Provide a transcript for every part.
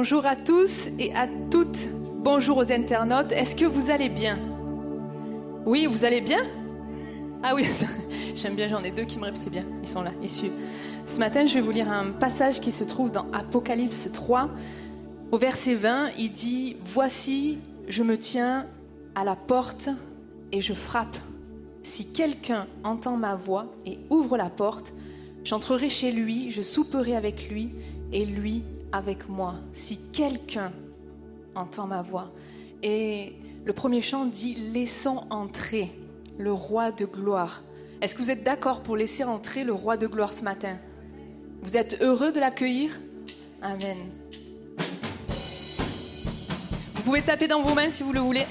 Bonjour à tous et à toutes. Bonjour aux internautes. Est-ce que vous allez bien? Oui, vous allez bien? Ah oui, j'aime bien, j'en ai deux qui me répondent, c'est bien, ils sont là, ils suivent. Ce matin, je vais vous lire un passage qui se trouve dans Apocalypse 3. Au verset 20, il dit, Voici, je me tiens à la porte et je frappe. Si quelqu'un entend ma voix et ouvre la porte, j'entrerai chez lui, je souperai avec lui et lui avec moi. Si quelqu'un entend ma voix. Et le premier chant dit Laissons entrer le roi de gloire. Est-ce que vous êtes d'accord pour laisser entrer le roi de gloire ce matin? Vous êtes heureux de l'accueillir? Amen. Vous pouvez taper dans vos mains si vous le voulez.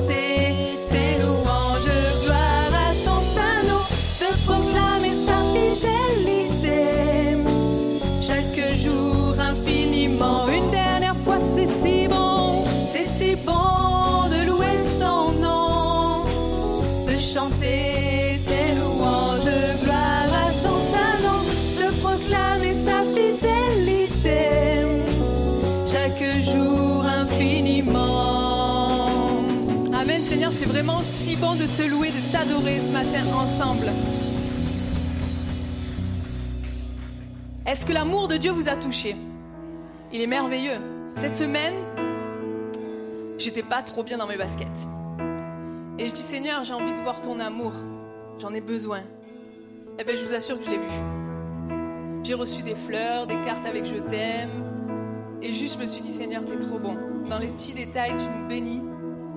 santé. c'est vraiment si bon de te louer, de t'adorer ce matin ensemble. Est-ce que l'amour de Dieu vous a touché? Il est merveilleux. Cette semaine, j'étais pas trop bien dans mes baskets. Et je dis Seigneur, j'ai envie de voir ton amour. J'en ai besoin. Eh bien, je vous assure que je l'ai vu. J'ai reçu des fleurs, des cartes avec je t'aime. Et juste, je me suis dit Seigneur, t'es trop bon. Dans les petits détails, tu nous bénis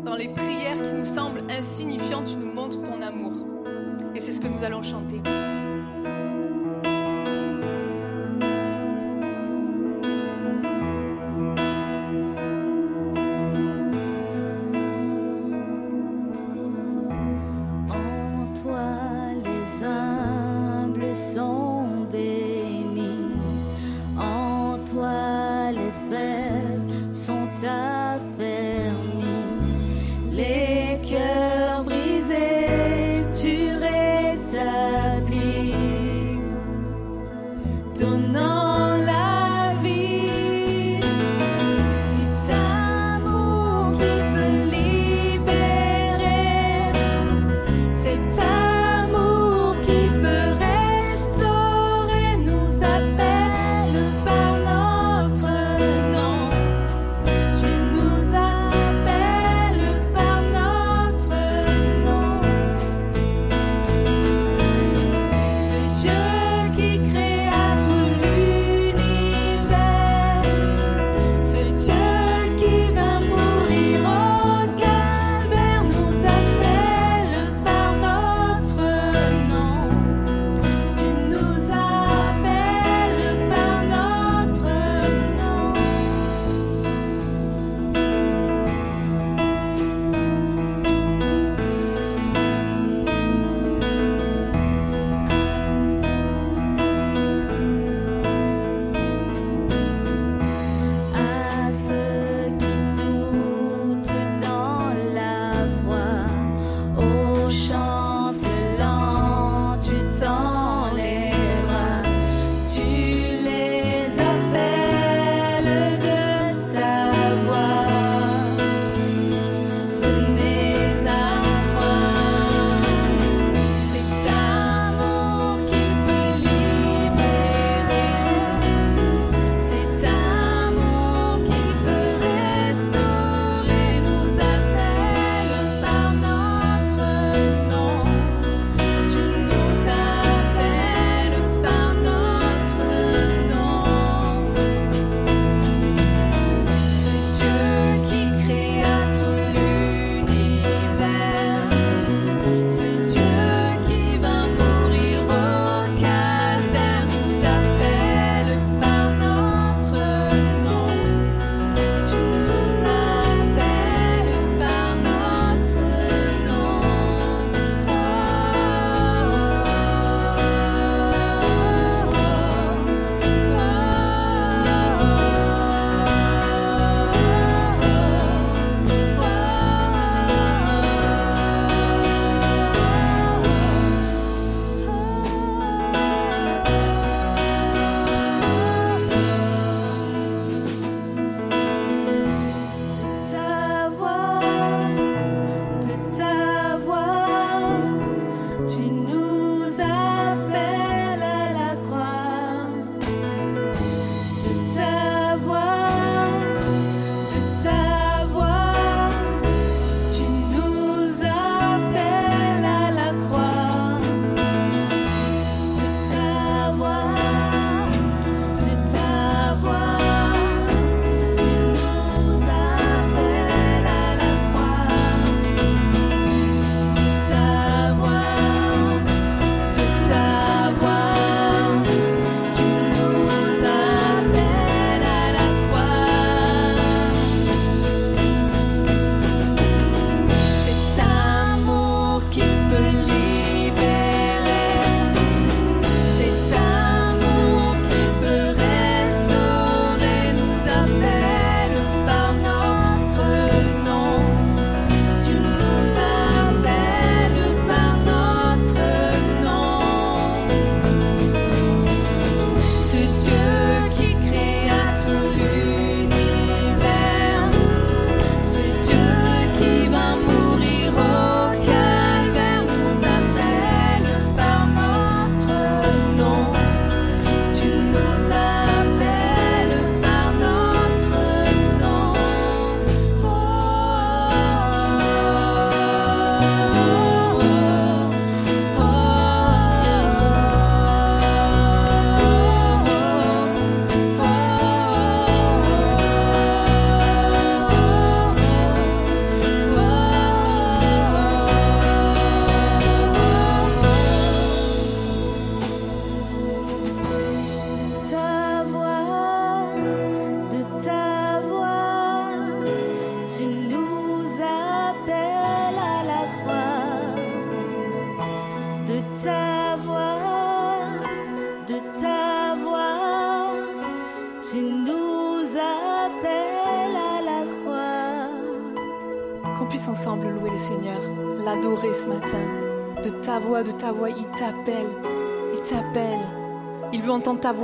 dans les prières qui nous semblent insignifiantes, tu nous montres ton amour. Et c'est ce que nous allons chanter.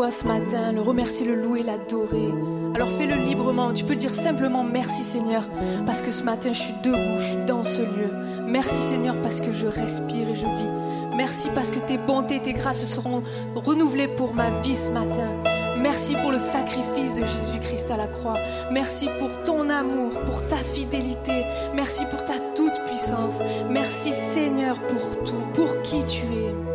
Ce matin, le remercier, le louer, l'adorer. Alors fais-le librement. Tu peux dire simplement merci Seigneur, parce que ce matin je suis debout, je suis dans ce lieu. Merci Seigneur, parce que je respire et je vis. Merci parce que tes bontés, tes grâces seront renouvelées pour ma vie ce matin. Merci pour le sacrifice de Jésus-Christ à la croix. Merci pour ton amour, pour ta fidélité. Merci pour ta toute puissance. Merci Seigneur pour tout, pour qui tu es.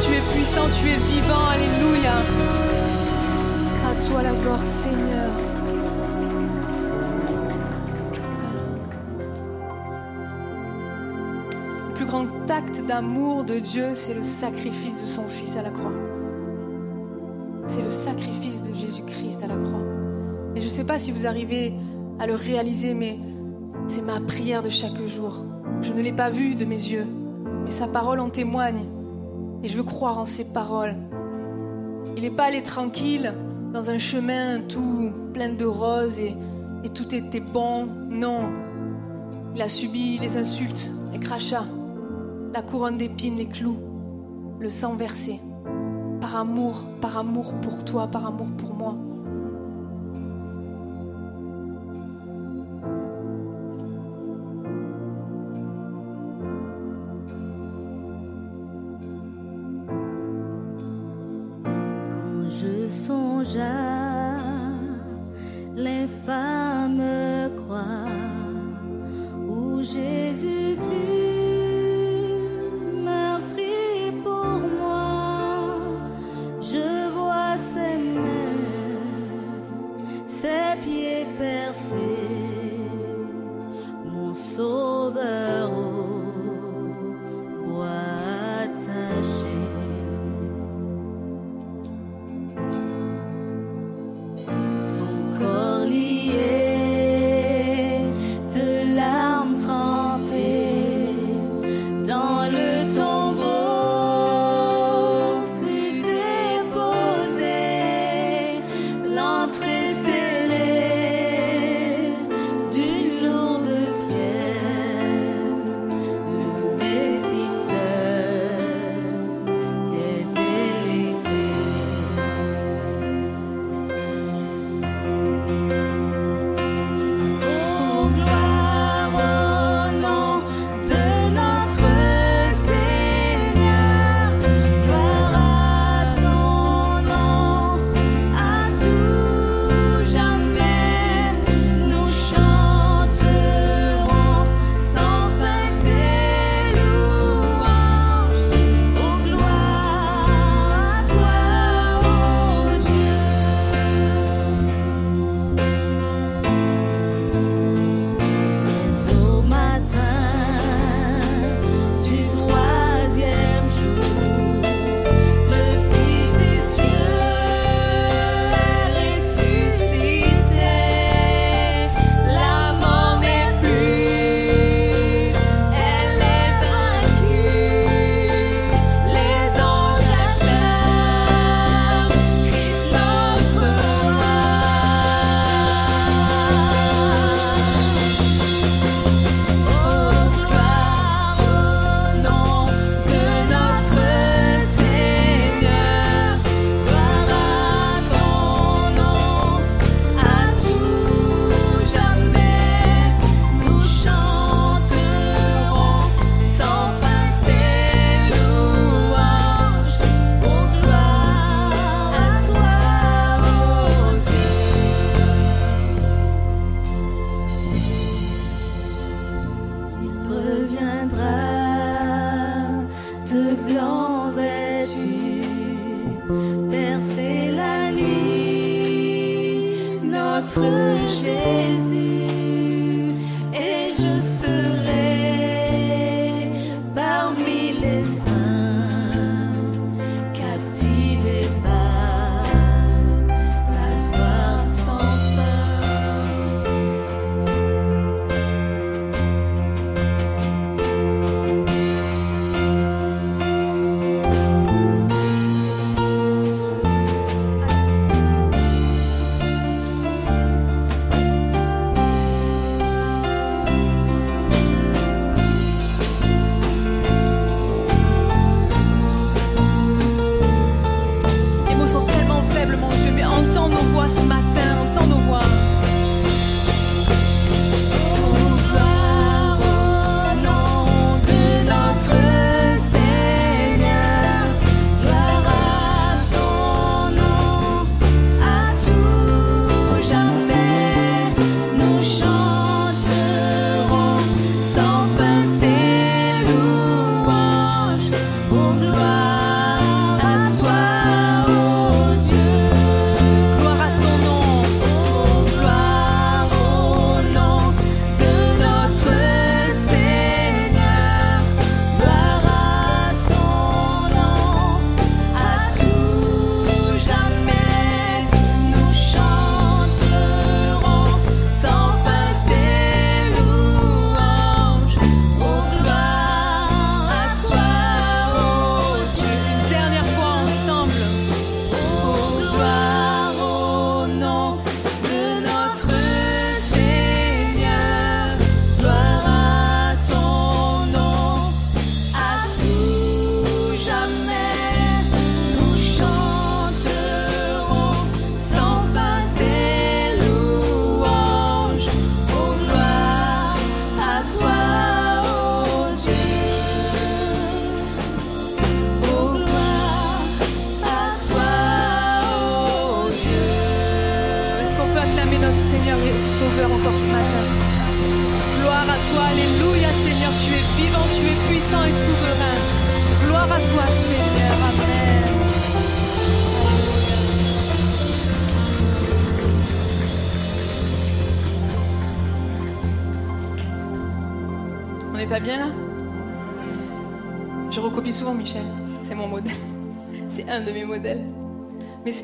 Tu es puissant, tu es vivant. Alléluia. À toi la gloire, Seigneur. Le plus grand acte d'amour de Dieu, c'est le sacrifice de son Fils à la croix. C'est le sacrifice de Jésus-Christ à la croix. Et je ne sais pas si vous arrivez à le réaliser, mais c'est ma prière de chaque jour. Je ne l'ai pas vu de mes yeux, mais sa parole en témoigne. Et je veux croire en ses paroles. Il n'est pas allé tranquille dans un chemin tout plein de roses et, tout était bon. Non. Il a subi les insultes, les crachats, la couronne d'épines, les clous, le sang versé. Par amour, par amour pour toi, par amour pour moi.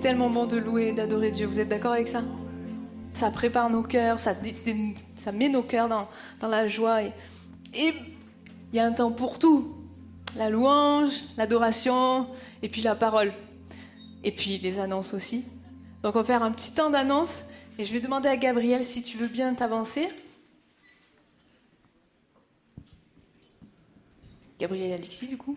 Tellement bon de louer d'adorer Dieu. Vous êtes d'accord avec ça? Ça prépare nos cœurs, ça, met nos cœurs dans, dans la joie. Et il y a un temps pour tout. La louange, l'adoration, et puis la parole. Et puis les annonces aussi. Donc on va faire un petit temps d'annonce. Et je vais demander à Gabriel si tu veux bien t'avancer. Gabriel et Alexis, du coup.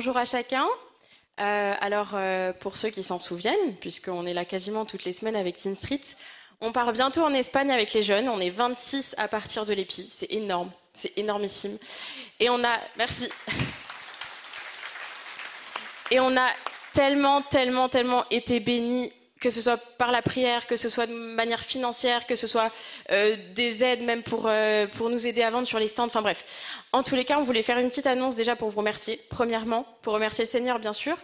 Bonjour à chacun. Euh, alors, euh, pour ceux qui s'en souviennent, puisqu'on est là quasiment toutes les semaines avec Teen Street, on part bientôt en Espagne avec les jeunes. On est 26 à partir de l'épi. C'est énorme. C'est énormissime. Et on a. Merci. Et on a tellement, tellement, tellement été bénis que ce soit par la prière, que ce soit de manière financière, que ce soit euh, des aides même pour, euh, pour nous aider à vendre sur les stands, enfin bref. En tous les cas, on voulait faire une petite annonce déjà pour vous remercier, premièrement, pour remercier le Seigneur bien sûr.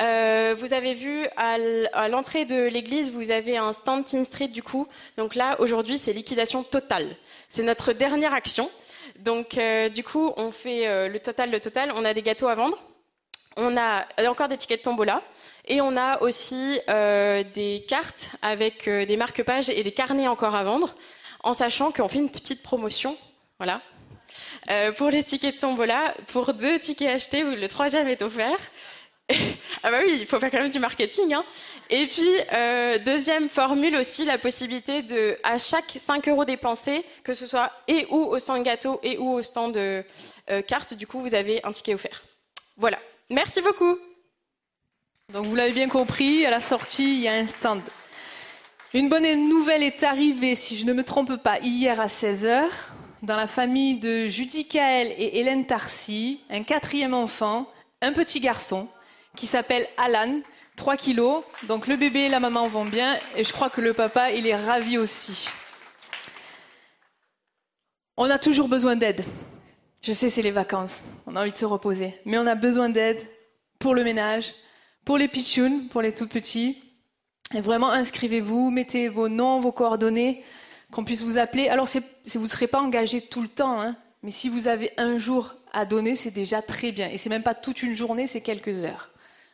Euh, vous avez vu à l'entrée de l'église, vous avez un stand Teen Street du coup. Donc là, aujourd'hui, c'est liquidation totale. C'est notre dernière action. Donc du coup, on fait le total, le total. On a des gâteaux à vendre. On a encore des tickets de tombola et on a aussi euh, des cartes avec euh, des marque-pages et des carnets encore à vendre, en sachant qu'on fait une petite promotion. Voilà. Euh, pour les tickets de tombola, pour deux tickets achetés, le troisième est offert. ah bah oui, il faut faire quand même du marketing. Hein. Et puis, deuxième formule aussi, la possibilité de, à chaque 5 euros dépensés, que ce soit et ou au stand gâteau et ou au stand de carte, du coup, vous avez un ticket offert. Voilà. Merci beaucoup. Donc vous l'avez bien compris, à la sortie, il y a un stand. Une bonne nouvelle est arrivée, si je ne me trompe pas, hier à 16h, dans la famille de Judy Kael et Hélène Tarsi, un quatrième enfant, un petit garçon, qui s'appelle Alan, 3 kilos. Donc le bébé et la maman vont bien, et je crois que le papa, il est ravi aussi. On a toujours besoin d'aide. Je sais, c'est les vacances. On a envie de se reposer. Mais on a besoin d'aide pour le ménage, pour les pitchouns, pour les tout petits. Et vraiment, inscrivez-vous, mettez vos noms, vos coordonnées, qu'on puisse vous appeler. Alors, vous ne serez pas engagé tout le temps, hein, mais si vous avez un jour à donner, c'est déjà très bien. Et c'est même pas toute une journée, c'est quelques heures.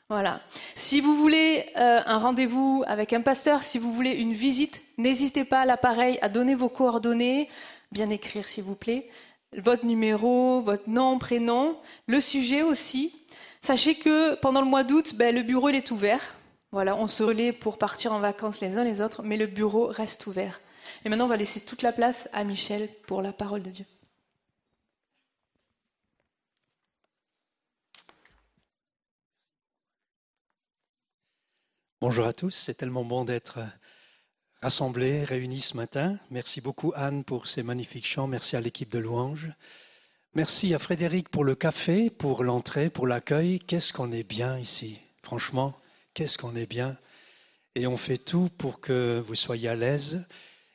Voilà. Si vous voulez euh, un rendez-vous avec un pasteur, si vous voulez une visite, n'hésitez pas à l'appareil à donner vos coordonnées, bien écrire s'il vous plaît, votre numéro, votre nom, prénom, le sujet aussi. Sachez que pendant le mois d'août, ben, le bureau il est ouvert. Voilà, on se relaie pour partir en vacances les uns les autres, mais le bureau reste ouvert. Et maintenant, on va laisser toute la place à Michel pour la parole de Dieu. Bonjour à tous, c'est tellement bon d'être rassemblés, réunis ce matin. Merci beaucoup Anne pour ces magnifiques chants, merci à l'équipe de louanges. Merci à Frédéric pour le café, pour l'entrée, pour l'accueil. Qu'est-ce qu'on est bien ici, franchement, qu'est-ce qu'on est bien? Et on fait tout pour que vous soyez à l'aise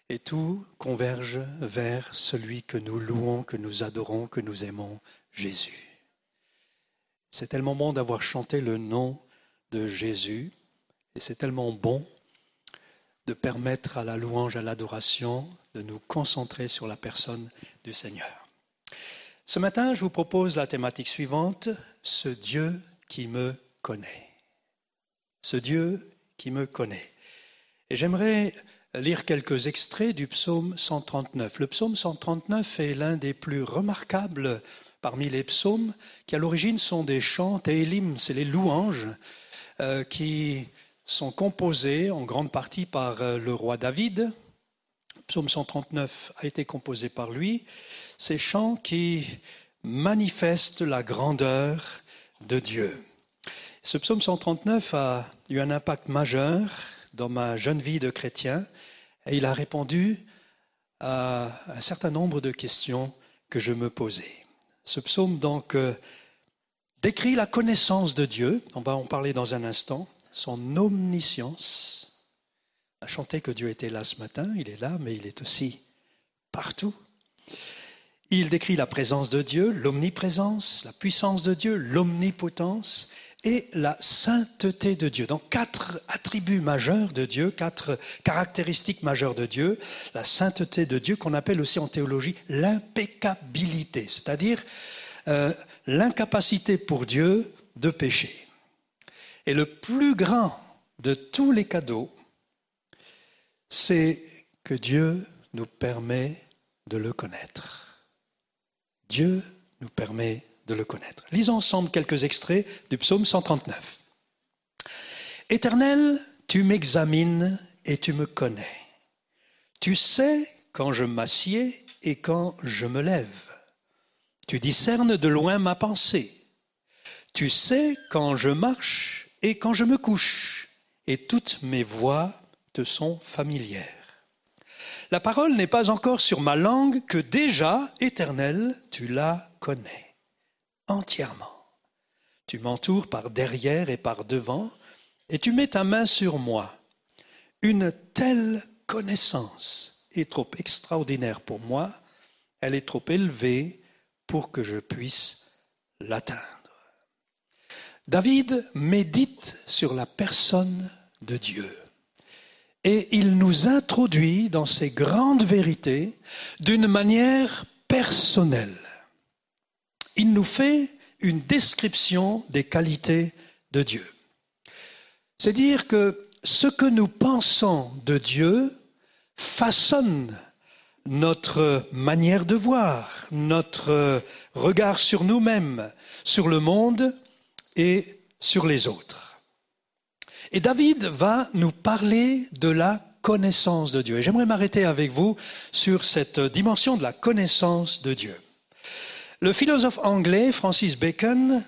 et tout converge vers celui que nous louons, que nous adorons, que nous aimons, Jésus. C'est tellement bon d'avoir chanté le nom de Jésus et c'est tellement bon de permettre à la louange, à l'adoration, de nous concentrer sur la personne du Seigneur. Ce matin, je vous propose la thématique suivante, ce Dieu qui me connaît. Ce Dieu qui me connaît. Et j'aimerais lire quelques extraits du psaume 139. Le psaume 139 est l'un des plus remarquables parmi les psaumes qui à l'origine sont des chants, télim, c'est les louanges euh, qui sont composés en grande partie par euh, le roi David. psaume 139 a été composé par lui. Ces chants qui manifestent la grandeur de Dieu. Ce psaume 139 a eu un impact majeur dans ma jeune vie de chrétien et il a répondu à un certain nombre de questions que je me posais. Ce psaume donc euh, décrit la connaissance de Dieu, on va en parler dans un instant, son omniscience. a chanté que Dieu était là ce matin, il est là, mais il est aussi partout. Il décrit la présence de Dieu, l'omniprésence, la puissance de Dieu, l'omnipotence et la sainteté de Dieu. Donc quatre attributs majeurs de Dieu, quatre caractéristiques majeures de Dieu. La sainteté de Dieu qu'on appelle aussi en théologie l'impeccabilité, c'est-à-dire euh, l'incapacité pour Dieu de pécher. Et le plus grand de tous les cadeaux, c'est que Dieu nous permet de le connaître. Dieu nous permet de le connaître. Lisons ensemble quelques extraits du psaume 139. Éternel, tu m'examines et tu me connais. Tu sais quand je m'assieds et quand je me lève. Tu discernes de loin ma pensée. Tu sais quand je marche et quand je me couche, et toutes mes voix te sont familières. La parole n'est pas encore sur ma langue que déjà, éternelle, tu la connais entièrement. Tu m'entoures par derrière et par devant, et tu mets ta main sur moi. Une telle connaissance est trop extraordinaire pour moi, elle est trop élevée pour que je puisse l'atteindre. David médite sur la personne de Dieu. Et il nous introduit dans ces grandes vérités d'une manière personnelle. Il nous fait une description des qualités de Dieu. C'est dire que ce que nous pensons de Dieu façonne notre manière de voir, notre regard sur nous-mêmes, sur le monde et sur les autres. Et David va nous parler de la connaissance de Dieu. Et j'aimerais m'arrêter avec vous sur cette dimension de la connaissance de Dieu. Le philosophe anglais Francis Bacon,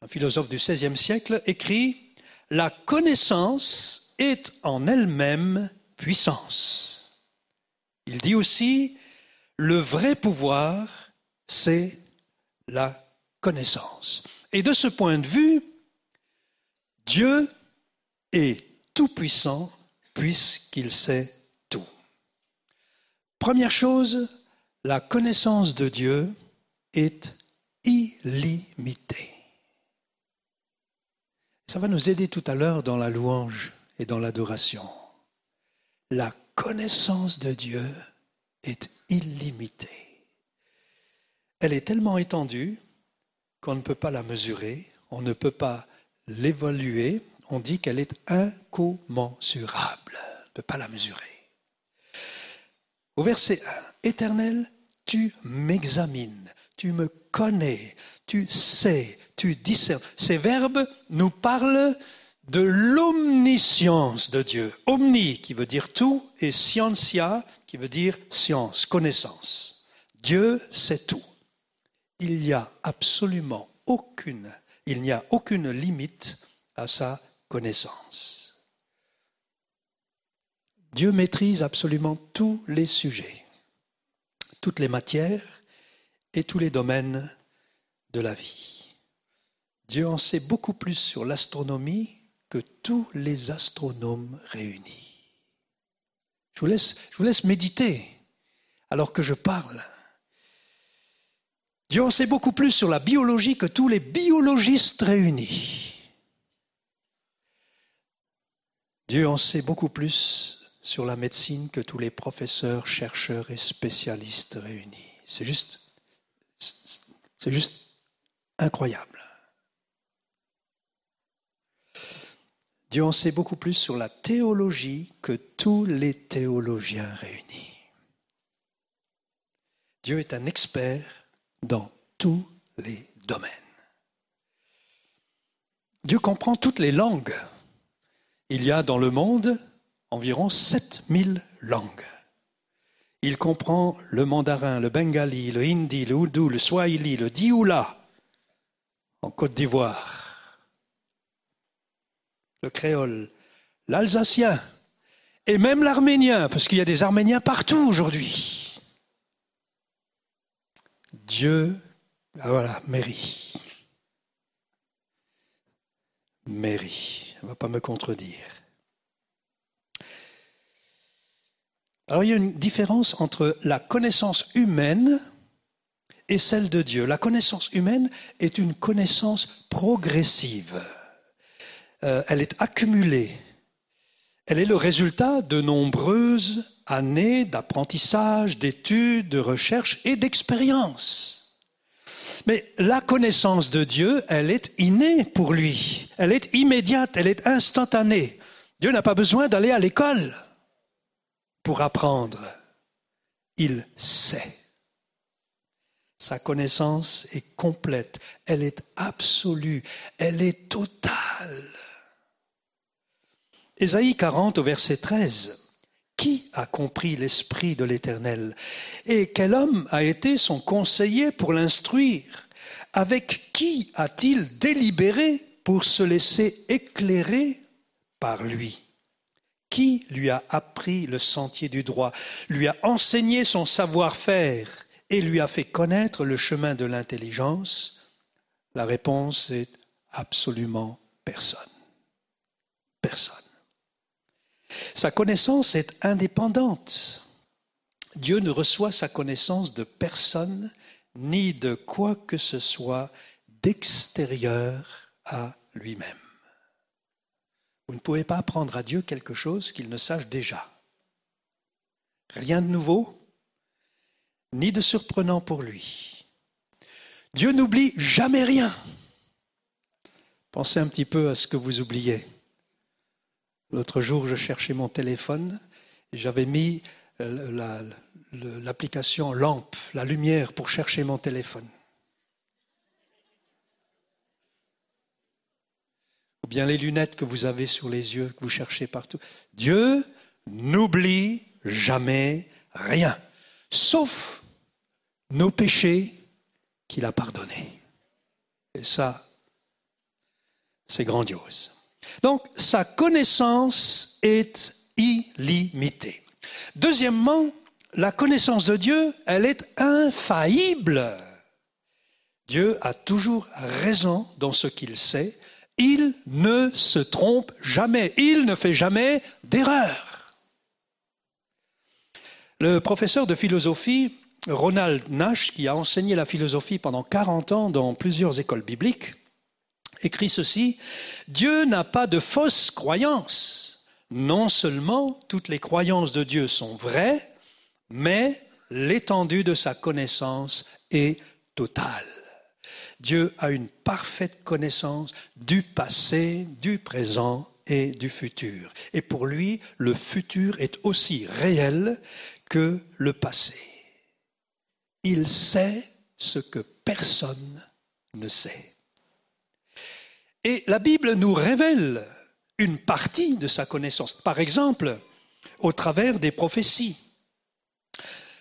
un philosophe du XVIe siècle, écrit La connaissance est en elle-même puissance. Il dit aussi Le vrai pouvoir, c'est la connaissance. Et de ce point de vue, Dieu est tout-puissant puisqu'il sait tout. Première chose, la connaissance de Dieu est illimité. Ça va nous aider tout à l'heure dans la louange et dans l'adoration. La connaissance de Dieu est illimitée. Elle est tellement étendue qu'on ne peut pas la mesurer, on ne peut pas l'évaluer, on dit qu'elle est incommensurable, on ne peut pas la mesurer. Au verset 1, Éternel, tu m'examines, tu me connais, tu sais, tu discernes. Ces verbes nous parlent de l'omniscience de Dieu. Omni qui veut dire tout et scientia qui veut dire science, connaissance. Dieu sait tout. Il n'y a absolument aucune, il n'y a aucune limite à sa connaissance. Dieu maîtrise absolument tous les sujets, toutes les matières et tous les domaines de la vie. Dieu en sait beaucoup plus sur l'astronomie que tous les astronomes réunis. Je vous laisse, je vous laisse méditer alors que je parle. Dieu en sait beaucoup plus sur la biologie que tous les biologistes réunis. Dieu en sait beaucoup plus sur la médecine que tous les professeurs, chercheurs et spécialistes réunis. C'est juste incroyable. Dieu en sait beaucoup plus sur la théologie que tous les théologiens réunis. Dieu est un expert dans tous les domaines. Dieu comprend toutes les langues. Il y a dans le monde environ 7000 langues. Il comprend le mandarin, le bengali, le hindi, le oudou, le swahili, le dioula en Côte d'Ivoire, le créole, l'alsacien et même l'arménien, parce qu'il y a des arméniens partout aujourd'hui. Dieu, ah voilà, Mary. Mary, elle ne va pas me contredire. Alors il y a une différence entre la connaissance humaine et celle de Dieu. La connaissance humaine est une connaissance progressive. Euh, elle est accumulée. Elle est le résultat de nombreuses années d'apprentissage, d'études, de recherche et d'expérience. Mais la connaissance de Dieu, elle est innée pour lui. Elle est immédiate, elle est instantanée. Dieu n'a pas besoin d'aller à l'école pour apprendre. Il sait. Sa connaissance est complète, elle est absolue, elle est totale. Ésaïe 40 au verset 13. Qui a compris l'Esprit de l'Éternel? Et quel homme a été son conseiller pour l'instruire? Avec qui a-t-il délibéré pour se laisser éclairer par lui? Qui lui a appris le sentier du droit, lui a enseigné son savoir-faire et lui a fait connaître le chemin de l'intelligence? La réponse est absolument personne. Personne. Sa connaissance est indépendante. Dieu ne reçoit sa connaissance de personne ni de quoi que ce soit d'extérieur à lui-même. Vous ne pouvez pas apprendre à Dieu quelque chose qu'il ne sache déjà. Rien de nouveau, ni de surprenant pour lui. Dieu n'oublie jamais rien. Pensez un petit peu à ce que vous oubliez. L'autre jour, je cherchais mon téléphone et j'avais mis euh, l'application lampe, la lumière pour chercher mon téléphone. ou bien les lunettes que vous avez sur les yeux, que vous cherchez partout. Dieu n'oublie jamais rien, sauf nos péchés qu'il a pardonnés. Et ça, c'est grandiose. Donc, sa connaissance est illimitée. Deuxièmement, la connaissance de Dieu, elle est infaillible. Dieu a toujours raison dans ce qu'il sait il ne se trompe jamais, il ne fait jamais d'erreur. Le professeur de philosophie Ronald Nash, qui a enseigné la philosophie pendant 40 ans dans plusieurs écoles bibliques, écrit ceci, Dieu n'a pas de fausses croyances. Non seulement toutes les croyances de Dieu sont vraies, mais l'étendue de sa connaissance est totale. Dieu a une parfaite connaissance du passé, du présent et du futur. Et pour lui, le futur est aussi réel que le passé. Il sait ce que personne ne sait. Et la Bible nous révèle une partie de sa connaissance. Par exemple, au travers des prophéties.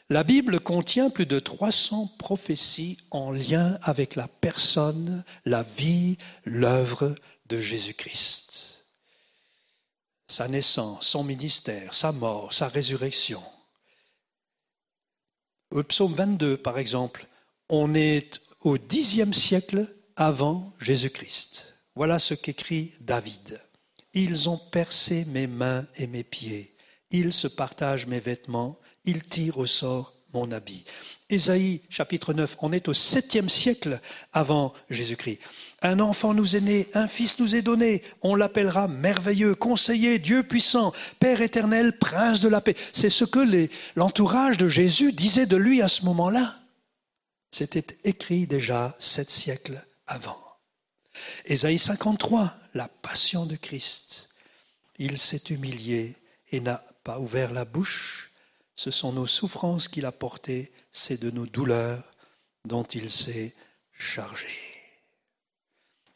La Bible contient plus de 300 prophéties en lien avec la personne, la vie, l'œuvre de Jésus-Christ. Sa naissance, son ministère, sa mort, sa résurrection. Au psaume 22, par exemple, on est au dixième siècle avant Jésus-Christ. Voilà ce qu'écrit David. Ils ont percé mes mains et mes pieds. Ils se partagent mes vêtements il tire au sort mon habit. Ésaïe chapitre 9, on est au septième siècle avant Jésus-Christ. Un enfant nous est né, un fils nous est donné, on l'appellera merveilleux, conseiller, Dieu puissant, Père éternel, prince de la paix. C'est ce que l'entourage de Jésus disait de lui à ce moment-là. C'était écrit déjà sept siècles avant. Ésaïe 53, la passion de Christ. Il s'est humilié et n'a pas ouvert la bouche ce sont nos souffrances qu'il a portées, c'est de nos douleurs dont il s'est chargé.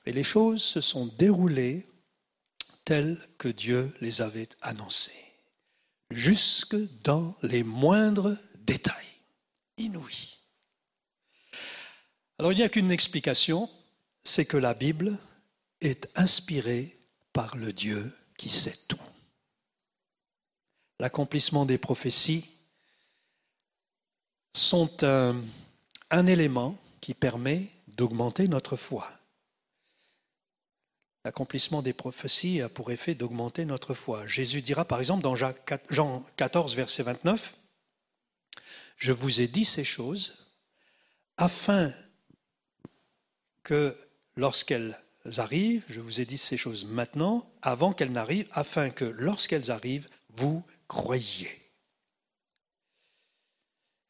Et les choses se sont déroulées telles que Dieu les avait annoncées, jusque dans les moindres détails, inouïs. Alors il n'y a qu'une explication, c'est que la Bible est inspirée par le Dieu qui sait tout. L'accomplissement des prophéties sont un, élément qui permet d'augmenter notre foi. L'accomplissement des prophéties a pour effet d'augmenter notre foi. Jésus dira par exemple dans Jean 14, verset 29, Je vous ai dit ces choses afin que lorsqu'elles arrivent, je vous ai dit ces choses maintenant, avant qu'elles n'arrivent, afin que lorsqu'elles arrivent, vous croyez.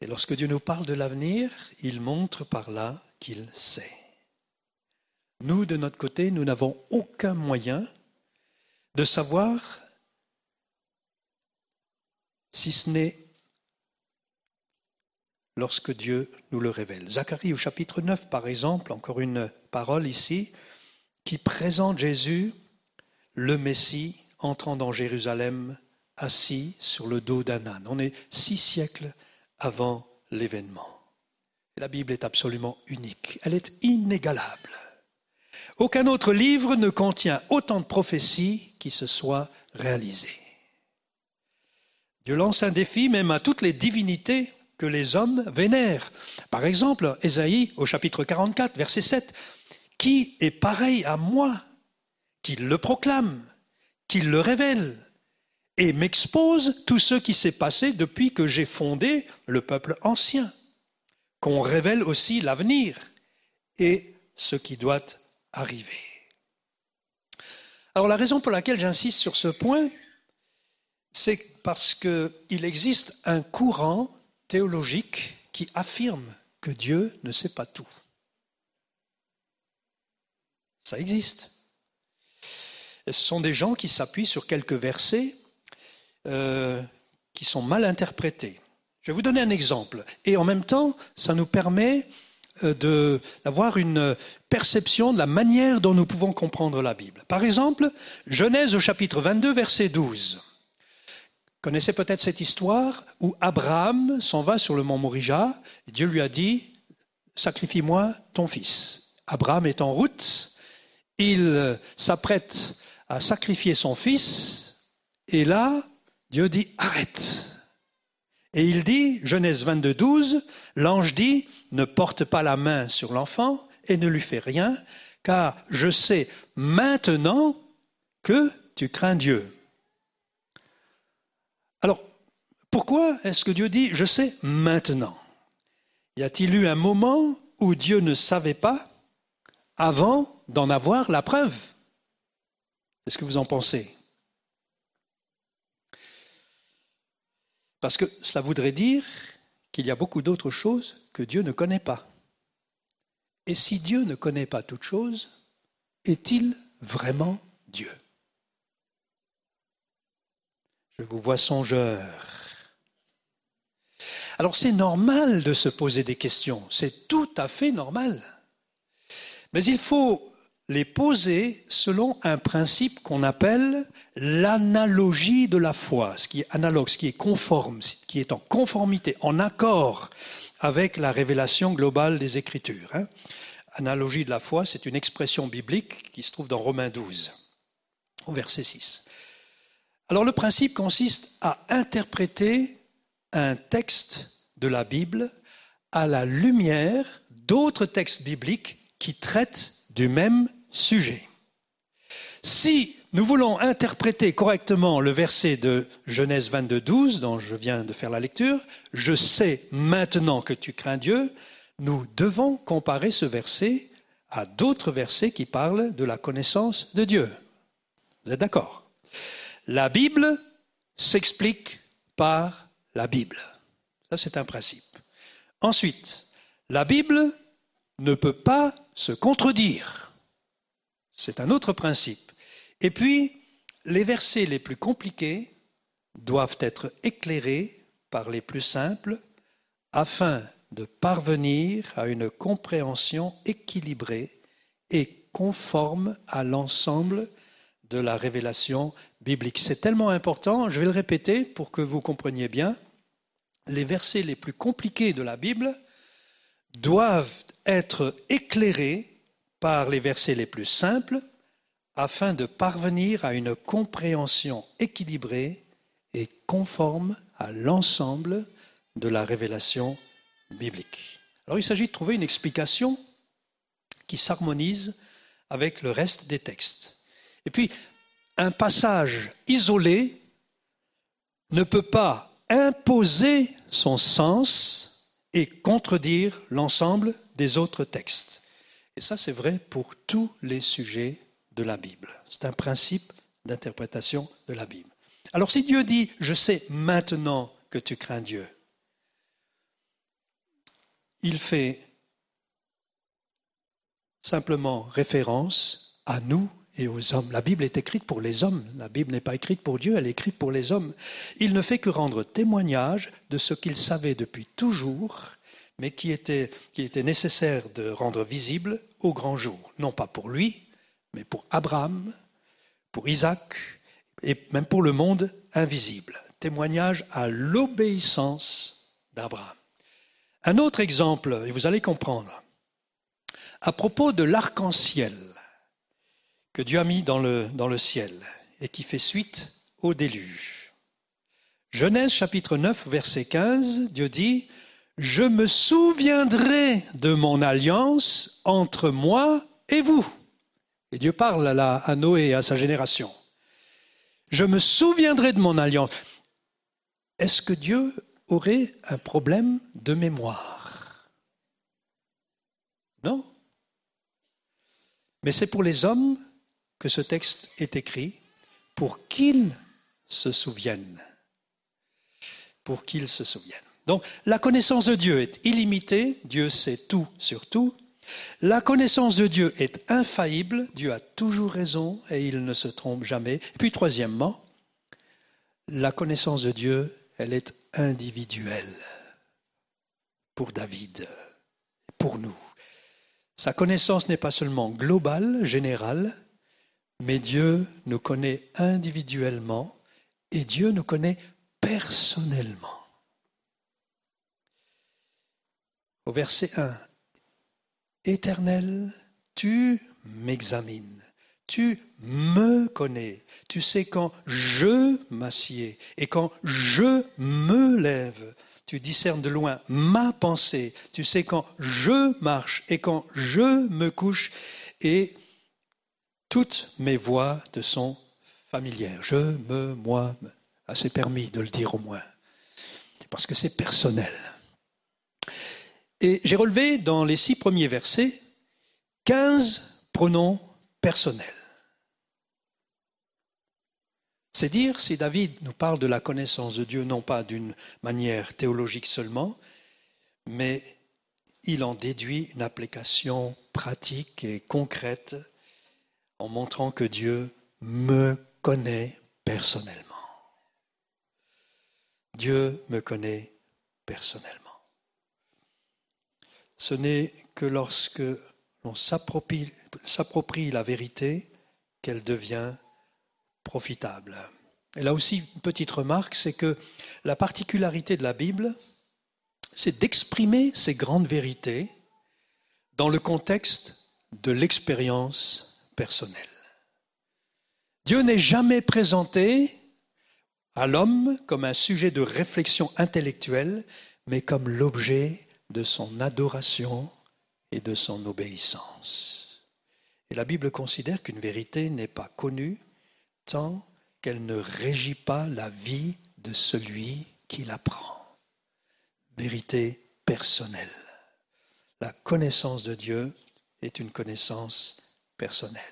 Et lorsque Dieu nous parle de l'avenir, il montre par là qu'il sait. Nous, de notre côté, nous n'avons aucun moyen de savoir si ce n'est lorsque Dieu nous le révèle. Zacharie au chapitre 9, par exemple, encore une parole ici, qui présente Jésus, le Messie, entrant dans Jérusalem, assis sur le dos d'un âne. On est six siècles avant l'événement. La Bible est absolument unique, elle est inégalable. Aucun autre livre ne contient autant de prophéties qui se soient réalisées. Dieu lance un défi même à toutes les divinités que les hommes vénèrent. Par exemple, Ésaïe au chapitre 44, verset 7, Qui est pareil à moi, qu'il le proclame, qu'il le révèle et m'expose tout ce qui s'est passé depuis que j'ai fondé le peuple ancien, qu'on révèle aussi l'avenir et ce qui doit arriver. Alors la raison pour laquelle j'insiste sur ce point, c'est parce qu'il existe un courant théologique qui affirme que Dieu ne sait pas tout. Ça existe. ce sont des gens qui s'appuient sur quelques versets euh, qui sont mal interprétés. Je vais vous donner un exemple. Et en même temps, ça nous permet euh, d'avoir une perception de la manière dont nous pouvons comprendre la Bible. Par exemple, Genèse au chapitre 22, verset 12. Vous connaissez peut-être cette histoire où Abraham s'en va sur le mont Morija Dieu lui a dit Sacrifie-moi ton fils. Abraham est en route, il s'apprête à sacrifier son fils, et là, Dieu dit arrête. Et il dit, Genèse 22, 12, l'ange dit, ne porte pas la main sur l'enfant et ne lui fais rien, car je sais maintenant que tu crains Dieu. Alors, pourquoi est-ce que Dieu dit, je sais maintenant? Y a-t-il eu un moment où Dieu ne savait pas avant d'en avoir la preuve Qu'est-ce que vous en pensez? Parce que cela voudrait dire qu'il y a beaucoup d'autres choses que Dieu ne connaît pas. Et si Dieu ne connaît pas toutes choses, est-il vraiment Dieu? Je vous vois songeur. Alors c'est normal de se poser des questions, c'est tout à fait normal. Mais il faut les poser selon un principe qu'on appelle l'analogie de la foi, ce qui est analogue, ce qui est conforme, ce qui est en conformité, en accord avec la révélation globale des Écritures. Hein. Analogie de la foi, c'est une expression biblique qui se trouve dans Romains 12, au verset 6. Alors le principe consiste à interpréter un texte de la Bible à la lumière d'autres textes bibliques qui traitent du même sujet. Si nous voulons interpréter correctement le verset de Genèse 22, 12, dont je viens de faire la lecture, je sais maintenant que tu crains Dieu, nous devons comparer ce verset à d'autres versets qui parlent de la connaissance de Dieu. Vous êtes d'accord? La Bible s'explique par la Bible. Ça, c'est un principe. Ensuite, la Bible ne peut pas se contredire. C'est un autre principe. Et puis, les versets les plus compliqués doivent être éclairés par les plus simples afin de parvenir à une compréhension équilibrée et conforme à l'ensemble de la révélation biblique. C'est tellement important, je vais le répéter pour que vous compreniez bien, les versets les plus compliqués de la Bible doivent être éclairés par les versets les plus simples afin de parvenir à une compréhension équilibrée et conforme à l'ensemble de la révélation biblique. Alors il s'agit de trouver une explication qui s'harmonise avec le reste des textes. Et puis, un passage isolé ne peut pas imposer son sens et contredire l'ensemble des autres textes. Et ça, c'est vrai pour tous les sujets de la Bible. C'est un principe d'interprétation de la Bible. Alors si Dieu dit, je sais maintenant que tu crains Dieu, il fait simplement référence à nous et aux hommes. La Bible est écrite pour les hommes. La Bible n'est pas écrite pour Dieu, elle est écrite pour les hommes. Il ne fait que rendre témoignage de ce qu'il savait depuis toujours mais qui était, était nécessaire de rendre visible au grand jour, non pas pour lui, mais pour Abraham, pour Isaac et même pour le monde invisible. Témoignage à l'obéissance d'Abraham. Un autre exemple, et vous allez comprendre, à propos de l'arc-en-ciel que Dieu a mis dans le, ciel et qui fait suite au déluge. Genèse chapitre 9, verset 15, Dieu dit, je me souviendrai de mon alliance entre moi et vous. Et Dieu parle à Noé et à sa génération. Je me souviendrai de mon alliance. Est-ce que Dieu aurait un problème de mémoire? Non. Mais c'est pour les hommes que ce texte est écrit, pour qu'ils se souviennent. Pour qu'ils se souviennent. Donc la connaissance de Dieu est illimitée, Dieu sait tout sur tout. La connaissance de Dieu est infaillible, Dieu a toujours raison et il ne se trompe jamais. Et puis troisièmement, la connaissance de Dieu, elle est individuelle pour David, pour nous. Sa connaissance n'est pas seulement globale, générale, mais Dieu nous connaît individuellement et Dieu nous connaît personnellement. au verset 1. Éternel, tu m'examines, tu me connais, tu sais quand je m'assieds et quand je me lève. Tu discernes de loin ma pensée, tu sais quand je marche et quand je me couche, et toutes mes voix te sont familières. Je me, moi, assez permis de le dire au moins, parce que c'est personnel. Et j'ai relevé dans les six premiers versets 15 pronoms personnels. C'est dire si David nous parle de la connaissance de Dieu, non pas d'une manière théologique seulement, mais il en déduit une application pratique et concrète en montrant que Dieu me connaît personnellement. Dieu me connaît personnellement. Ce n'est que lorsque l'on s'approprie la vérité qu'elle devient profitable. Et là aussi, une petite remarque, c'est que la particularité de la Bible, c'est d'exprimer ces grandes vérités dans le contexte de l'expérience personnelle. Dieu n'est jamais présenté à l'homme comme un sujet de réflexion intellectuelle, mais comme l'objet de son adoration et de son obéissance. Et la Bible considère qu'une vérité n'est pas connue tant qu'elle ne régit pas la vie de celui qui l'apprend. Vérité personnelle. La connaissance de Dieu est une connaissance personnelle.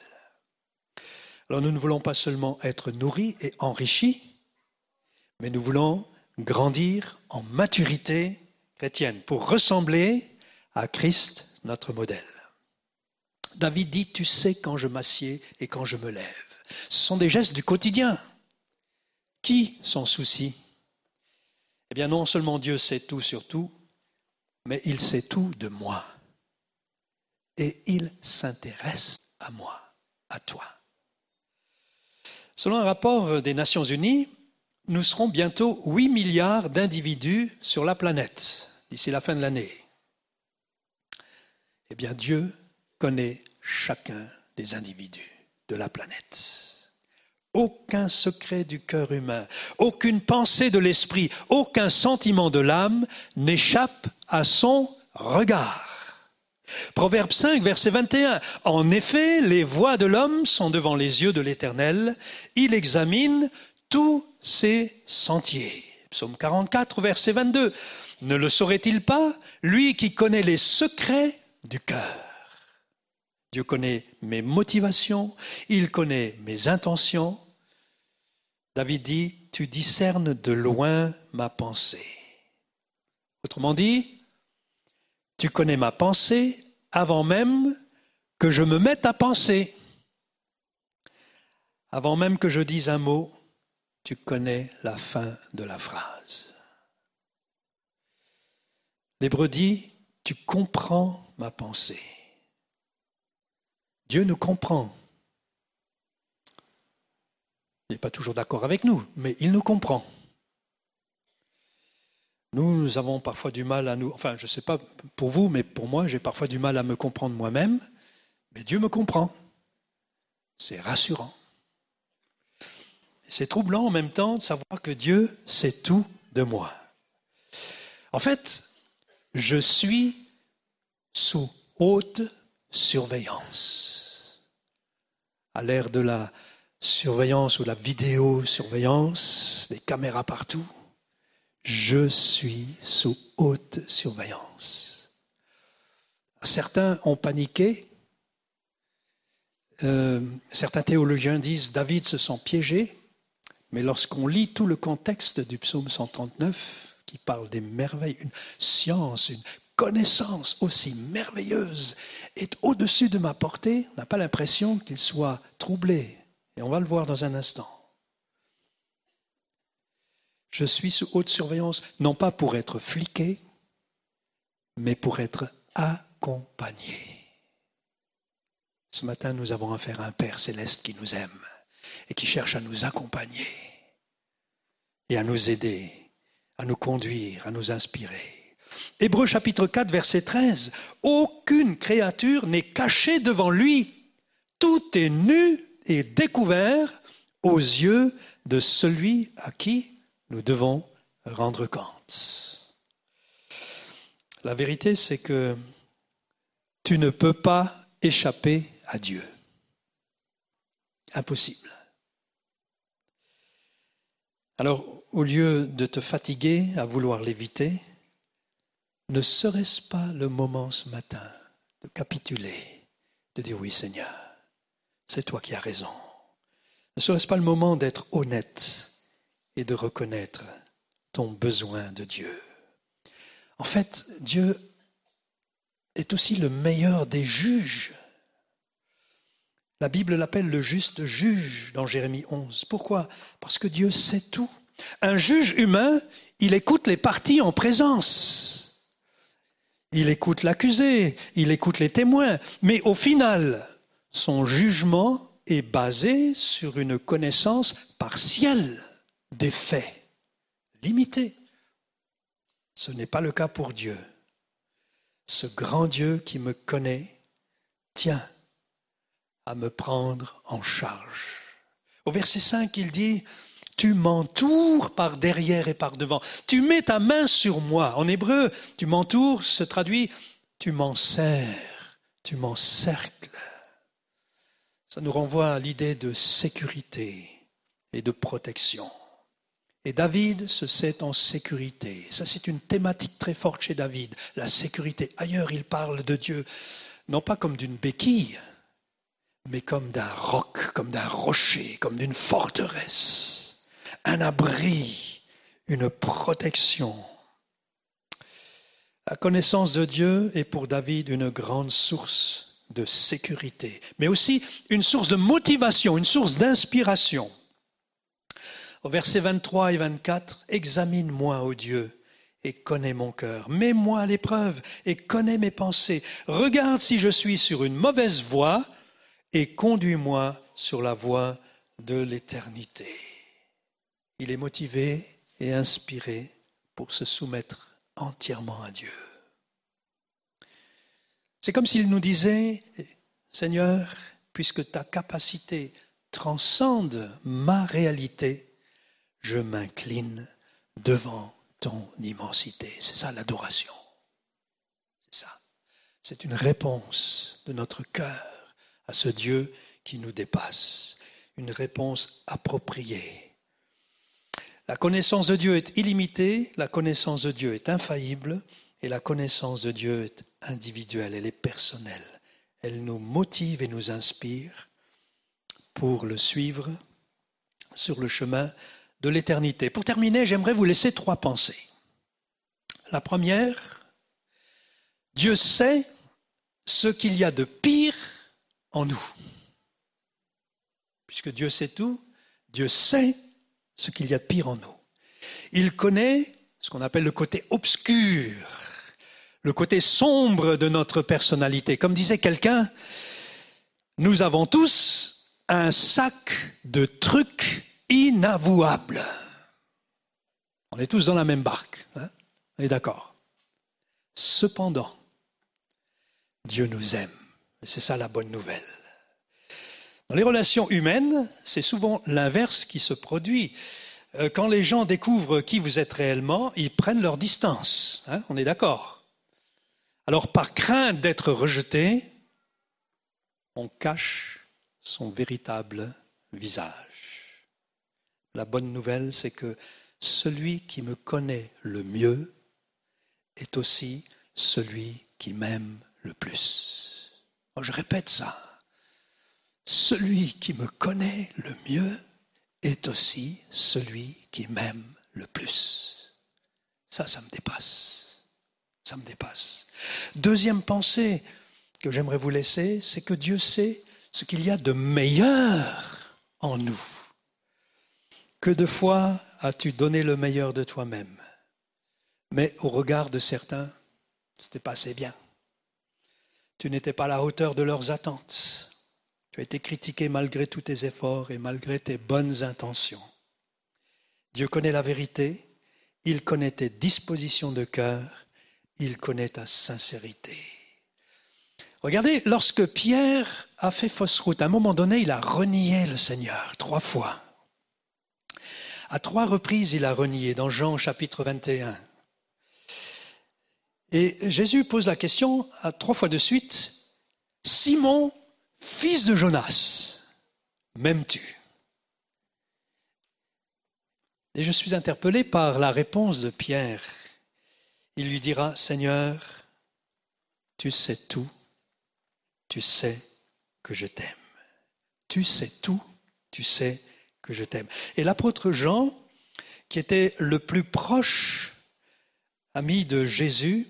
Alors nous ne voulons pas seulement être nourris et enrichis, mais nous voulons grandir en maturité chrétienne pour ressembler à Christ, notre modèle. David dit, tu sais quand je m'assieds et quand je me lève. Ce sont des gestes du quotidien. Qui s'en soucie? Eh bien, non seulement Dieu sait tout sur tout, mais il sait tout de moi. Et il s'intéresse à moi, à toi. Selon un rapport des Nations Unies, nous serons bientôt 8 milliards d'individus sur la planète d'ici la fin de l'année. Eh bien, Dieu connaît chacun des individus de la planète. Aucun secret du cœur humain, aucune pensée de l'esprit, aucun sentiment de l'âme n'échappe à son regard. Proverbe 5, verset 21. En effet, les voies de l'homme sont devant les yeux de l'Éternel. Il examine tous ses sentiers. Psaume 44, verset 22. Ne le saurait-il pas, lui qui connaît les secrets du cœur? Dieu connaît mes motivations, il connaît mes intentions. David dit, tu discernes de loin ma pensée. Autrement dit, tu connais ma pensée avant même que je me mette à penser. Avant même que je dise un mot, tu connais la fin de la phrase. L'hébreu dit, tu comprends ma pensée. Dieu nous comprend. Il n'est pas toujours d'accord avec nous, mais il nous comprend. Nous, avons parfois du mal à nous, enfin je ne sais pas pour vous, mais pour moi, j'ai parfois du mal à me comprendre moi-même, mais Dieu me comprend. C'est rassurant. C'est troublant en même temps de savoir que Dieu sait tout de moi. En fait, je suis sous haute surveillance. À l'ère de la surveillance ou la vidéosurveillance, des caméras partout, je suis sous haute surveillance. Certains ont paniqué. Euh, certains théologiens disent David se sent piégé, mais lorsqu'on lit tout le contexte du psaume 139, qui parle des merveilles, une science, une connaissance aussi merveilleuse est au-dessus de ma portée, on n'a pas l'impression qu'il soit troublé. Et on va le voir dans un instant. Je suis sous haute surveillance, non pas pour être fliqué, mais pour être accompagné. Ce matin, nous avons affaire à un Père céleste qui nous aime et qui cherche à nous accompagner et à nous aider, à nous conduire, à nous inspirer. Hébreu chapitre 4, verset 13. Aucune créature n'est cachée devant lui. Tout est nu et découvert aux yeux de celui à qui nous devons rendre compte. La vérité, c'est que tu ne peux pas échapper à Dieu. Impossible. Alors, au lieu de te fatiguer à vouloir l'éviter, ne serait-ce pas le moment ce matin de capituler, de dire oui Seigneur, c'est toi qui as raison. Ne serait-ce pas le moment d'être honnête et de reconnaître ton besoin de Dieu En fait, Dieu est aussi le meilleur des juges. La Bible l'appelle le juste juge dans Jérémie 11. Pourquoi? Parce que Dieu sait tout. Un juge humain, il écoute les parties en présence. Il écoute l'accusé, il écoute les témoins, mais au final, son jugement est basé sur une connaissance partielle des faits, limitée. Ce n'est pas le cas pour Dieu. Ce grand Dieu qui me connaît tient à me prendre en charge. Au verset 5, il dit, tu m'entoures par derrière et par devant. Tu mets ta main sur moi. En hébreu, tu m'entoures se traduit tu m'en sers, tu m'encercles. Ça nous renvoie à l'idée de sécurité et de protection. Et David se sait en sécurité. Ça, c'est une thématique très forte chez David, la sécurité. Ailleurs, il parle de Dieu, non pas comme d'une béquille, mais comme d'un roc, comme d'un rocher, comme d'une forteresse, un abri, une protection. La connaissance de Dieu est pour David une grande source de sécurité, mais aussi une source de motivation, une source d'inspiration. Au verset 23 et 24, Examine-moi, ô Dieu, et connais mon cœur. Mets-moi à l'épreuve et connais mes pensées. Regarde si je suis sur une mauvaise voie et conduis-moi sur la voie de l'éternité. Il est motivé et inspiré pour se soumettre entièrement à Dieu. C'est comme s'il nous disait, Seigneur, puisque ta capacité transcende ma réalité, je m'incline devant ton immensité. C'est ça l'adoration. C'est ça. C'est une réponse de notre cœur à ce Dieu qui nous dépasse, une réponse appropriée. La connaissance de Dieu est illimitée, la connaissance de Dieu est infaillible et la connaissance de Dieu est individuelle, elle est personnelle. Elle nous motive et nous inspire pour le suivre sur le chemin de l'éternité. Pour terminer, j'aimerais vous laisser trois pensées. La première, Dieu sait ce qu'il y a de pire en nous. Puisque Dieu sait tout, Dieu sait ce qu'il y a de pire en nous. Il connaît ce qu'on appelle le côté obscur, le côté sombre de notre personnalité. Comme disait quelqu'un, nous avons tous un sac de trucs inavouables. On est tous dans la même barque, hein on est d'accord. Cependant, Dieu nous aime. C'est ça la bonne nouvelle. Dans les relations humaines, c'est souvent l'inverse qui se produit. Euh, quand les gens découvrent qui vous êtes réellement, ils prennent leur distance. Hein, on est d'accord. Alors par crainte d'être rejeté, on cache son véritable visage. La bonne nouvelle, c'est que celui qui me connaît le mieux est aussi celui qui m'aime le plus. Je répète ça. Celui qui me connaît le mieux est aussi celui qui m'aime le plus. Ça, ça me dépasse. Ça me dépasse. Deuxième pensée que j'aimerais vous laisser, c'est que Dieu sait ce qu'il y a de meilleur en nous. Que de fois as-tu donné le meilleur de toi-même? Mais au regard de certains, c'était pas assez bien. Tu n'étais pas à la hauteur de leurs attentes. Tu as été critiqué malgré tous tes efforts et malgré tes bonnes intentions. Dieu connaît la vérité, il connaît tes dispositions de cœur, il connaît ta sincérité. Regardez, lorsque Pierre a fait fausse route, à un moment donné, il a renié le Seigneur trois fois. À trois reprises, il a renié dans Jean chapitre 21. Et Jésus pose la question à trois fois de suite, Simon, fils de Jonas, m'aimes-tu? Et je suis interpellé par la réponse de Pierre. il lui dira, Seigneur, tu sais tout, tu sais que je t'aime. Tu sais tout, tu sais que je t'aime. Et l'apôtre Jean, qui était le plus proche ami de Jésus,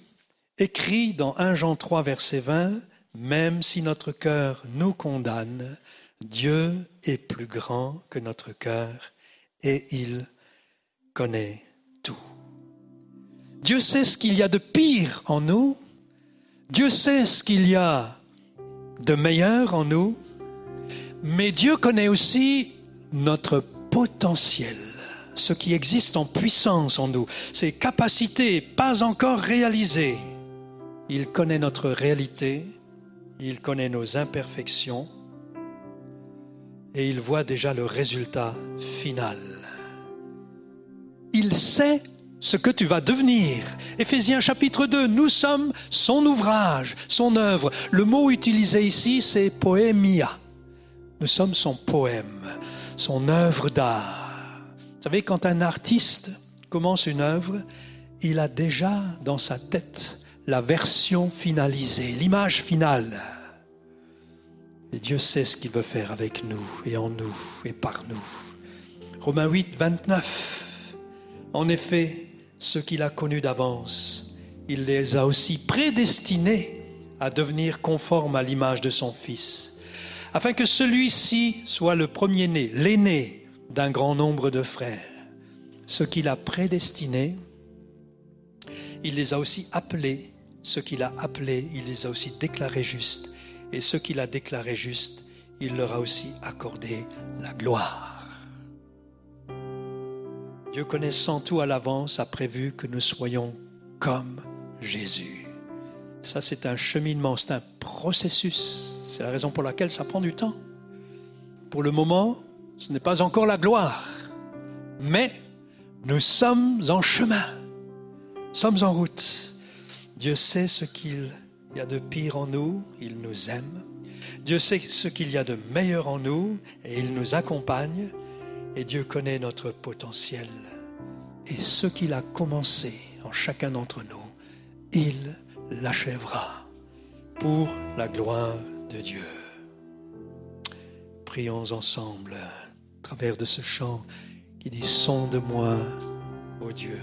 écrit dans 1 Jean 3, verset 20, Même si notre cœur nous condamne, Dieu est plus grand que notre cœur et il connaît tout. Dieu sait ce qu'il y a de pire en nous, Dieu sait ce qu'il y a de meilleur en nous, mais Dieu connaît aussi notre potentiel, ce qui existe en puissance en nous, ces capacités pas encore réalisées. Il connaît notre réalité, il connaît nos imperfections et il voit déjà le résultat final. Il sait ce que tu vas devenir. Éphésiens chapitre 2, nous sommes son ouvrage, son œuvre. Le mot utilisé ici, c'est poémia. Nous sommes son poème, son œuvre d'art. Vous savez, quand un artiste commence une œuvre, il a déjà dans sa tête la version finalisée, l'image finale. Et Dieu sait ce qu'il veut faire avec nous et en nous et par nous. Romains 8, 29. En effet, ceux qu'il a connus d'avance, il les a aussi prédestinés à devenir conformes à l'image de son Fils, afin que celui-ci soit le premier-né, l'aîné d'un grand nombre de frères. Ceux qu'il a prédestinés, il les a aussi appelés. Ceux qu'il a appelés, il les a aussi déclarés justes. Et ceux qu'il a déclarés justes, il leur a aussi accordé la gloire. Dieu connaissant tout à l'avance a prévu que nous soyons comme Jésus. Ça, c'est un cheminement, c'est un processus. C'est la raison pour laquelle ça prend du temps. Pour le moment, ce n'est pas encore la gloire, mais nous sommes en chemin, sommes en route. Dieu sait ce qu'il y a de pire en nous, il nous aime. Dieu sait ce qu'il y a de meilleur en nous et il nous accompagne. Et Dieu connaît notre potentiel. Et ce qu'il a commencé en chacun d'entre nous, il l'achèvera pour la gloire de Dieu. Prions ensemble à travers de ce chant qui dit Sonde-moi, ô Dieu.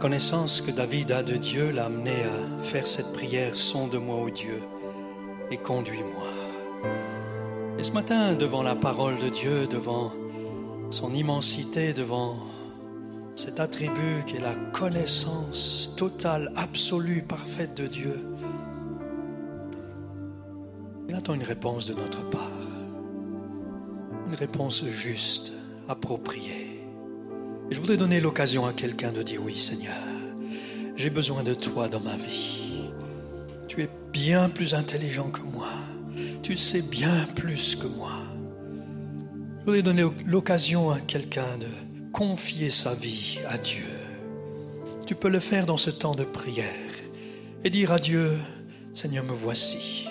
Connaissance que David a de Dieu l'a amené à faire cette prière Sonde-moi, ô Dieu, et conduis-moi. Et ce matin, devant la parole de Dieu, devant son immensité, devant cet attribut qui est la connaissance totale, absolue, parfaite de Dieu, il attend une réponse de notre part, une réponse juste, appropriée. Je voudrais donner l'occasion à quelqu'un de dire oui Seigneur, j'ai besoin de toi dans ma vie. Tu es bien plus intelligent que moi. Tu sais bien plus que moi. Je voudrais donner l'occasion à quelqu'un de confier sa vie à Dieu. Tu peux le faire dans ce temps de prière et dire à Dieu, Seigneur, me voici.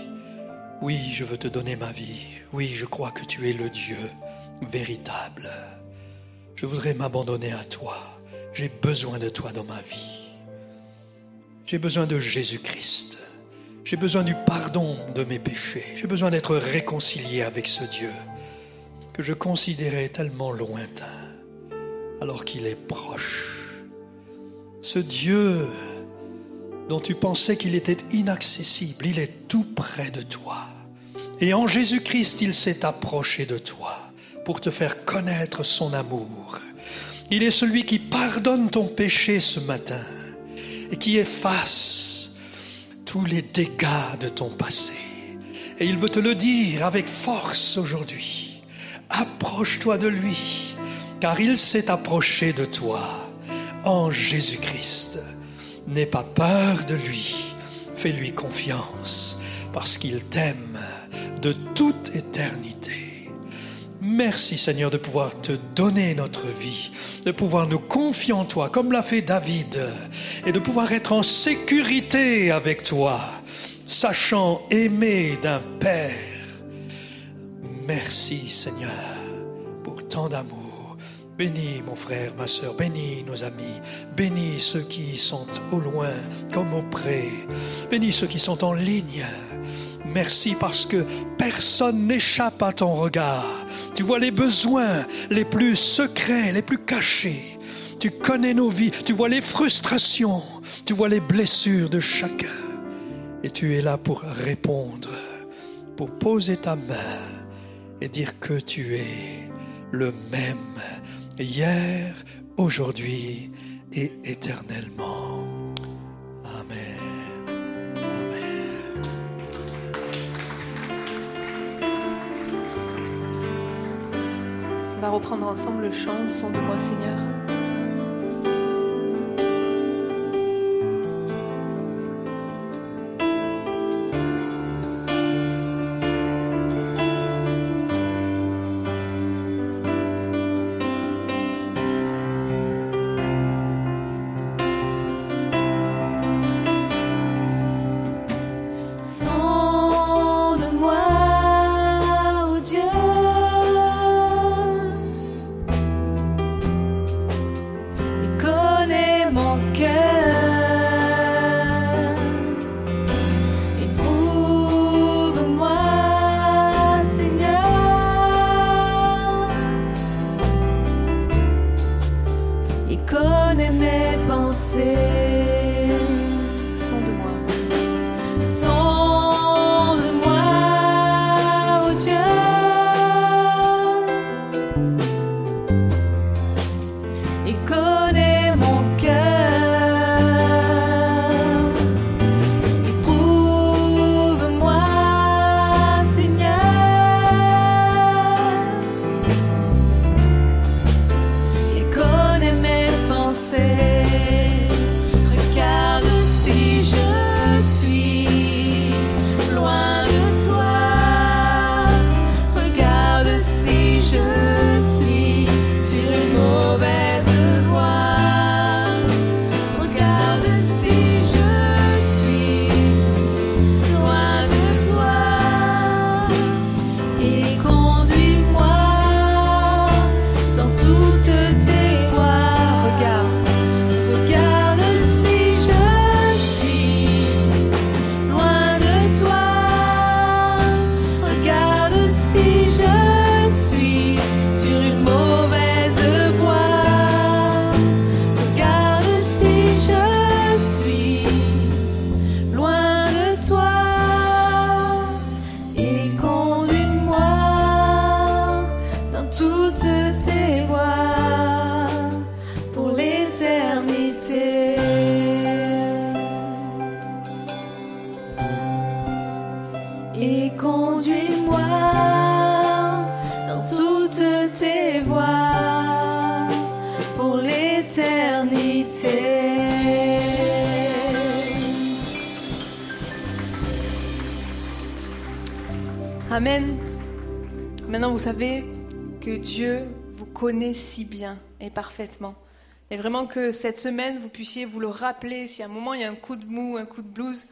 Oui, je veux te donner ma vie. Oui, je crois que tu es le Dieu véritable. Je voudrais m'abandonner à toi. J'ai besoin de toi dans ma vie. J'ai besoin de Jésus-Christ. J'ai besoin du pardon de mes péchés. J'ai besoin d'être réconcilié avec ce Dieu que je considérais tellement lointain alors qu'il est proche. Ce Dieu dont tu pensais qu'il était inaccessible, il est tout près de toi. Et en Jésus-Christ, il s'est approché de toi pour te faire connaître son amour. Il est celui qui pardonne ton péché ce matin et qui efface tous les dégâts de ton passé. Et il veut te le dire avec force aujourd'hui. Approche-toi de lui car il s'est approché de toi en Jésus-Christ. N'aie pas peur de lui, fais-lui confiance, parce qu'il t'aime de toute éternité. Merci Seigneur de pouvoir te donner notre vie, de pouvoir nous confier en toi comme l'a fait David, et de pouvoir être en sécurité avec toi, sachant aimer d'un Père. Merci Seigneur pour tant d'amour. Bénis mon frère, ma soeur, bénis nos amis, bénis ceux qui sont au loin comme au près, bénis ceux qui sont en ligne. Merci parce que personne n'échappe à ton regard. Tu vois les besoins les plus secrets, les plus cachés. Tu connais nos vies, tu vois les frustrations, tu vois les blessures de chacun. Et tu es là pour répondre, pour poser ta main et dire que tu es le même hier, aujourd'hui et éternellement. Reprendre ensemble le chant, son de moi Seigneur. Connaît si bien et parfaitement. Et vraiment que cette semaine, vous puissiez vous le rappeler. Si à un moment il y a un coup de mou, un coup de blues,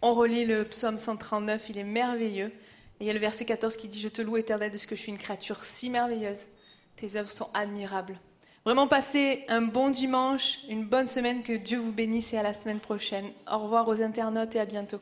on relit le psaume 139, il est merveilleux. Et il y a le verset 14 qui dit Je te loue éternel de ce que je suis une créature si merveilleuse. Tes œuvres sont admirables. Vraiment passez un bon dimanche, une bonne semaine, que Dieu vous bénisse et à la semaine prochaine. Au revoir aux internautes et à bientôt.